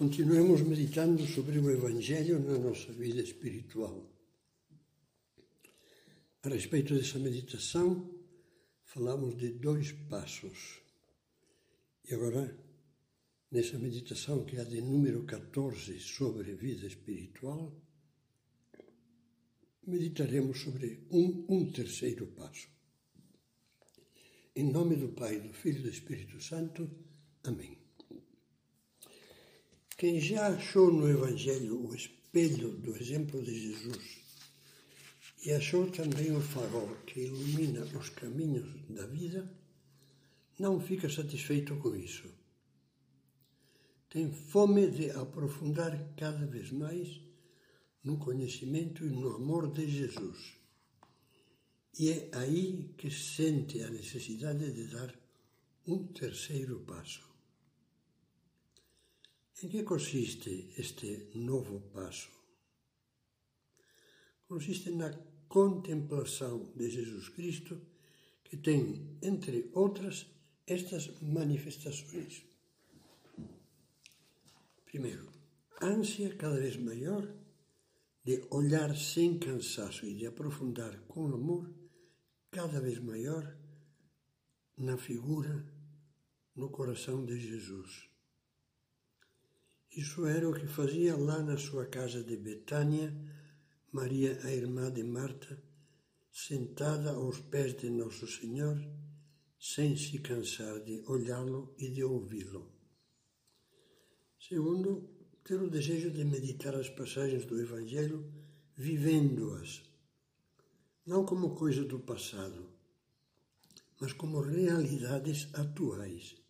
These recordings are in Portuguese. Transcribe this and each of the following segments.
Continuemos meditando sobre o Evangelho na nossa vida espiritual. A respeito dessa meditação, falamos de dois passos. E agora, nessa meditação que é de número 14 sobre vida espiritual, meditaremos sobre um, um terceiro passo. Em nome do Pai, do Filho e do Espírito Santo. Amém. Quem já achou no Evangelho o espelho do exemplo de Jesus e achou também o farol que ilumina os caminhos da vida, não fica satisfeito com isso. Tem fome de aprofundar cada vez mais no conhecimento e no amor de Jesus. E é aí que sente a necessidade de dar um terceiro passo. Em que consiste este novo passo? Consiste na contemplação de Jesus Cristo, que tem, entre outras, estas manifestações. Primeiro, ânsia cada vez maior de olhar sem cansaço e de aprofundar com amor cada vez maior na figura, no coração de Jesus. Isso era o que fazia lá na sua casa de Betânia, Maria, a irmã de Marta, sentada aos pés de Nosso Senhor, sem se cansar de olhá-lo e de ouvi-lo. Segundo, ter o desejo de meditar as passagens do Evangelho, vivendo-as, não como coisa do passado, mas como realidades atuais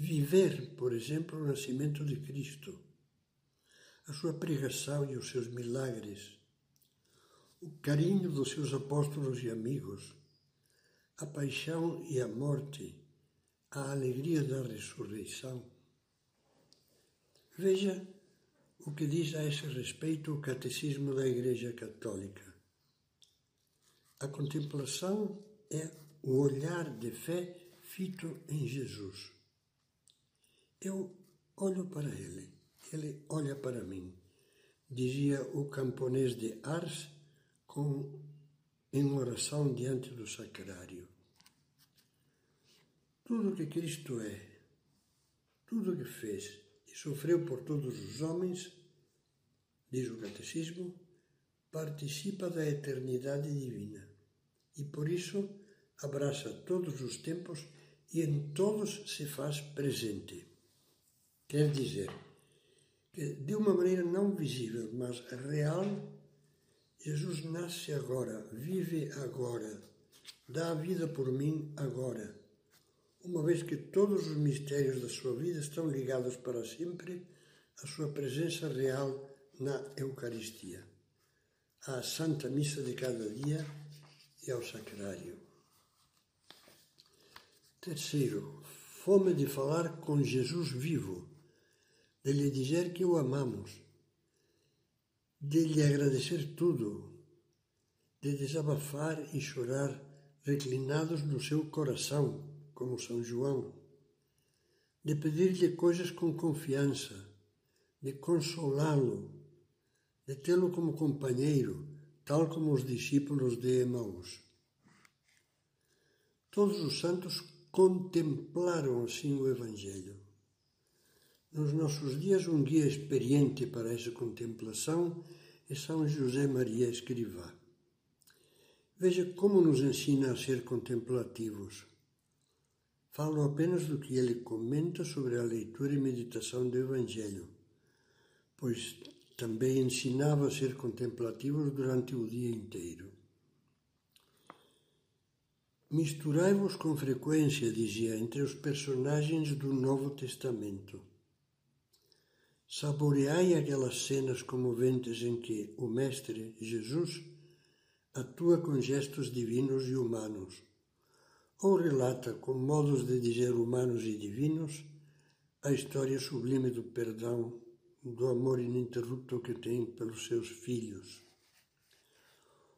viver, por exemplo, o nascimento de Cristo, a sua pregação e os seus milagres, o carinho dos seus apóstolos e amigos, a paixão e a morte, a alegria da ressurreição. Veja o que diz a esse respeito o Catecismo da Igreja Católica. A contemplação é o olhar de fé fito em Jesus. Eu olho para ele, ele olha para mim, dizia o camponês de Ars com, em oração diante do sacrário. Tudo que Cristo é, tudo que fez e sofreu por todos os homens, diz o Catecismo, participa da eternidade divina e por isso abraça todos os tempos e em todos se faz presente. Quer dizer que, de uma maneira não visível, mas real, Jesus nasce agora, vive agora, dá a vida por mim agora, uma vez que todos os mistérios da sua vida estão ligados para sempre à sua presença real na Eucaristia, à Santa Missa de cada dia e ao Sacrário. Terceiro, fome de falar com Jesus vivo de lhe dizer que o amamos, de lhe agradecer tudo, de desabafar e chorar reclinados no seu coração, como São João, de pedir-lhe coisas com confiança, de consolá-lo, de tê-lo como companheiro, tal como os discípulos de Emaús. Todos os santos contemplaram assim o Evangelho nos nossos dias, um guia experiente para essa contemplação é São José Maria Escrivá. Veja como nos ensina a ser contemplativos. Falo apenas do que ele comenta sobre a leitura e meditação do Evangelho, pois também ensinava a ser contemplativos durante o dia inteiro. Misturai-vos com frequência, dizia, entre os personagens do Novo Testamento Saboreai aquelas cenas comoventes em que o Mestre Jesus atua com gestos divinos e humanos, ou relata com modos de dizer humanos e divinos a história sublime do perdão, do amor ininterrupto que tem pelos seus filhos.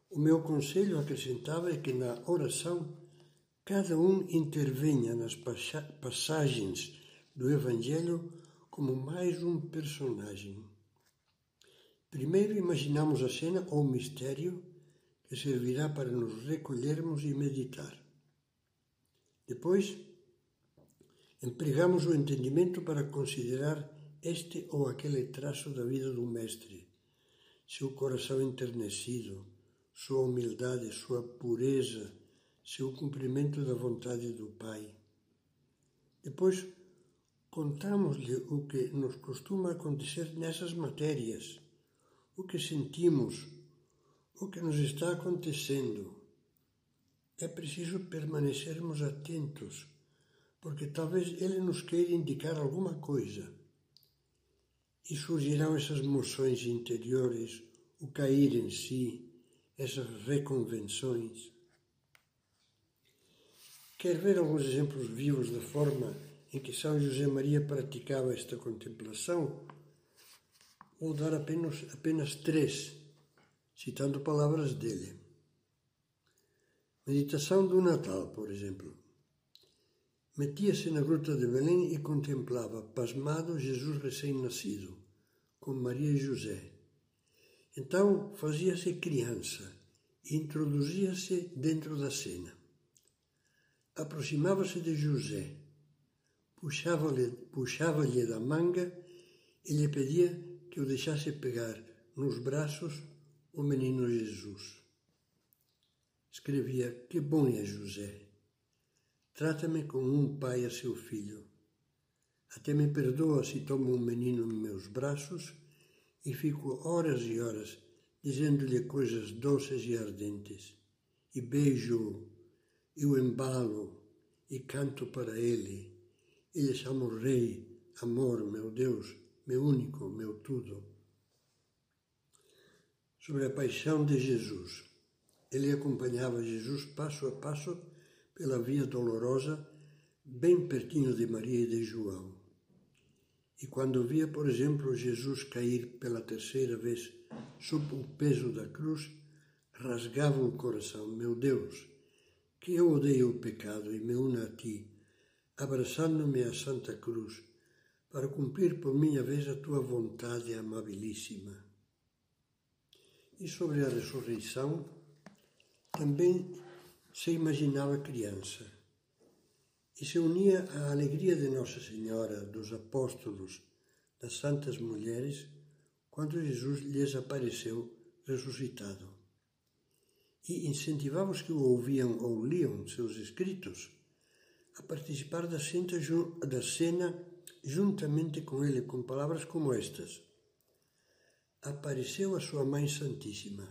O meu conselho, acrescentava, é que na oração cada um intervenha nas passagens do Evangelho como mais um personagem. Primeiro imaginamos a cena ou mistério que servirá para nos recolhermos e meditar. Depois, empregamos o entendimento para considerar este ou aquele traço da vida do Mestre, seu coração enternecido, sua humildade, sua pureza, seu cumprimento da vontade do Pai. Depois, contamos-lhe o que nos costuma acontecer nessas matérias, o que sentimos, o que nos está acontecendo. É preciso permanecermos atentos, porque talvez ele nos queira indicar alguma coisa. E surgirão essas moções interiores, o cair em si, essas reconvenções. Quer ver alguns exemplos vivos da forma em que São José Maria praticava esta contemplação? Vou dar apenas, apenas três, citando palavras dele. Meditação do Natal, por exemplo. Metia-se na gruta de Belém e contemplava, pasmado, Jesus recém-nascido, com Maria e José então fazia-se criança e introduzia-se dentro da cena. Aproximava-se de José, puxava-lhe puxava da manga e lhe pedia que o deixasse pegar nos braços o menino Jesus. Escrevia: Que bom é José! Trata-me como um pai a seu filho. Até me perdoa se tomo um menino em meus braços e fico horas e horas dizendo-lhe coisas doces e ardentes, e beijo e o embalo e canto para ele, e lhe chamo Rei, amor, meu Deus, meu único, meu tudo. Sobre a paixão de Jesus. Ele acompanhava Jesus passo a passo pela via dolorosa, bem pertinho de Maria e de João. E quando via, por exemplo, Jesus cair pela terceira vez sob o peso da cruz, rasgava o coração. Meu Deus, que eu odeio o pecado e me uno a ti, abraçando-me à Santa Cruz, para cumprir por minha vez a tua vontade amabilíssima. E sobre a ressurreição, também se imaginava criança e se unia à alegria de Nossa Senhora, dos apóstolos, das santas mulheres, quando Jesus lhes apareceu ressuscitado. E incentivava os que o ouviam ou liam seus escritos a participar da cena, da cena juntamente com ele, com palavras como estas. Apareceu a sua Mãe Santíssima.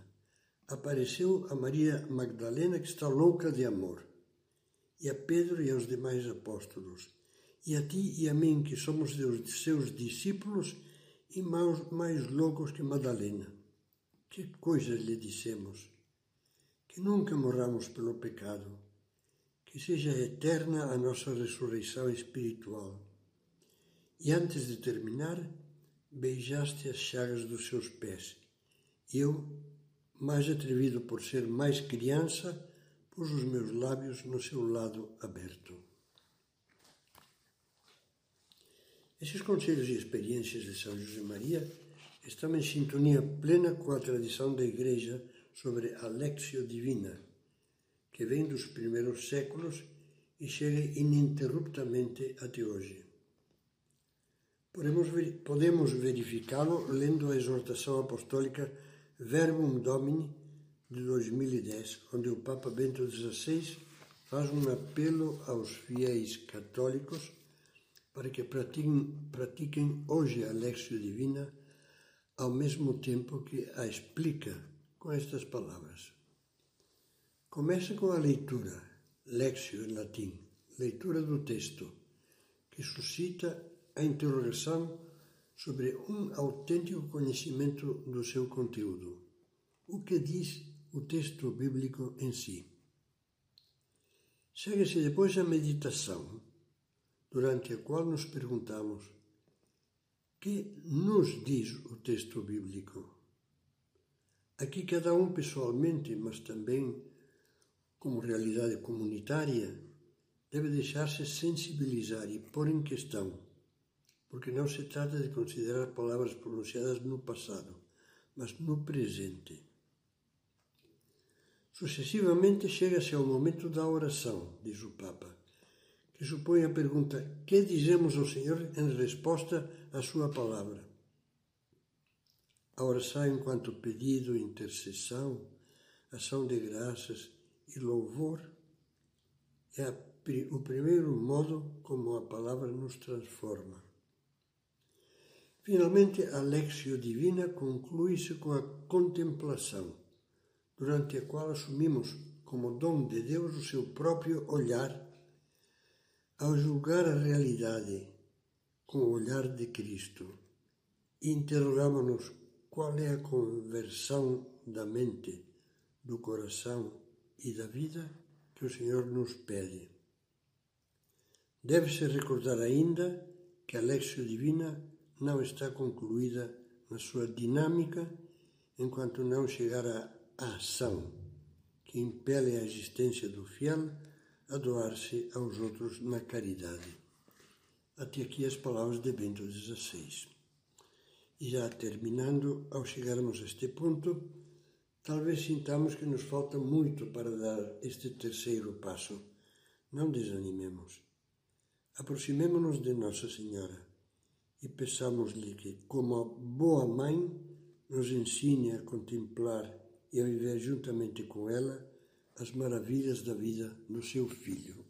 Apareceu a Maria Magdalena, que está louca de amor e a Pedro e aos demais apóstolos, e a ti e a mim, que somos seus discípulos e mais, mais loucos que Madalena. Que coisas lhe dissemos? Que nunca morramos pelo pecado, que seja eterna a nossa ressurreição espiritual. E antes de terminar, beijaste as chagas dos seus pés. Eu, mais atrevido por ser mais criança, pus os meus lábios no seu lado aberto. Esses conselhos e experiências de São José Maria estão em sintonia plena com a tradição da Igreja sobre a Lexio Divina, que vem dos primeiros séculos e chega ininterruptamente até hoje. Podemos verificá-lo lendo a exortação apostólica Verbum Domini de 2010, onde o Papa Bento XVI faz um apelo aos fiéis católicos para que pratiquem, pratiquem hoje a Lexio Divina ao mesmo tempo que a explica com estas palavras. Começa com a leitura, Lexio em latim, leitura do texto, que suscita a interrogação sobre um autêntico conhecimento do seu conteúdo. O que diz o texto bíblico em si. Segue-se depois a meditação, durante a qual nos perguntamos: que nos diz o texto bíblico? Aqui, cada um pessoalmente, mas também como realidade comunitária, deve deixar-se sensibilizar e pôr em questão, porque não se trata de considerar palavras pronunciadas no passado, mas no presente. Sucessivamente chega-se ao momento da oração, diz o Papa, que supõe a pergunta: que dizemos ao Senhor em resposta à Sua palavra? A oração enquanto pedido, intercessão, ação de graças e louvor é o primeiro modo como a palavra nos transforma. Finalmente, a Lexio Divina conclui-se com a contemplação, durante a qual assumimos como dom de Deus o seu próprio olhar, ao julgar a realidade com o olhar de Cristo. Interrogamos-nos qual é a conversão da mente, do coração e da vida que o Senhor nos pede. Deve-se recordar ainda que a Lexio Divina não está concluída na sua dinâmica enquanto não chegar à ação que impele a existência do fiel a doar-se aos outros na caridade. Até aqui as palavras de Bento XVI. E já terminando, ao chegarmos a este ponto, talvez sintamos que nos falta muito para dar este terceiro passo. Não desanimemos. Aproximemo-nos de Nossa Senhora e peçamos-lhe que, como a boa mãe, nos ensine a contemplar e a viver juntamente com ela as maravilhas da vida do seu Filho.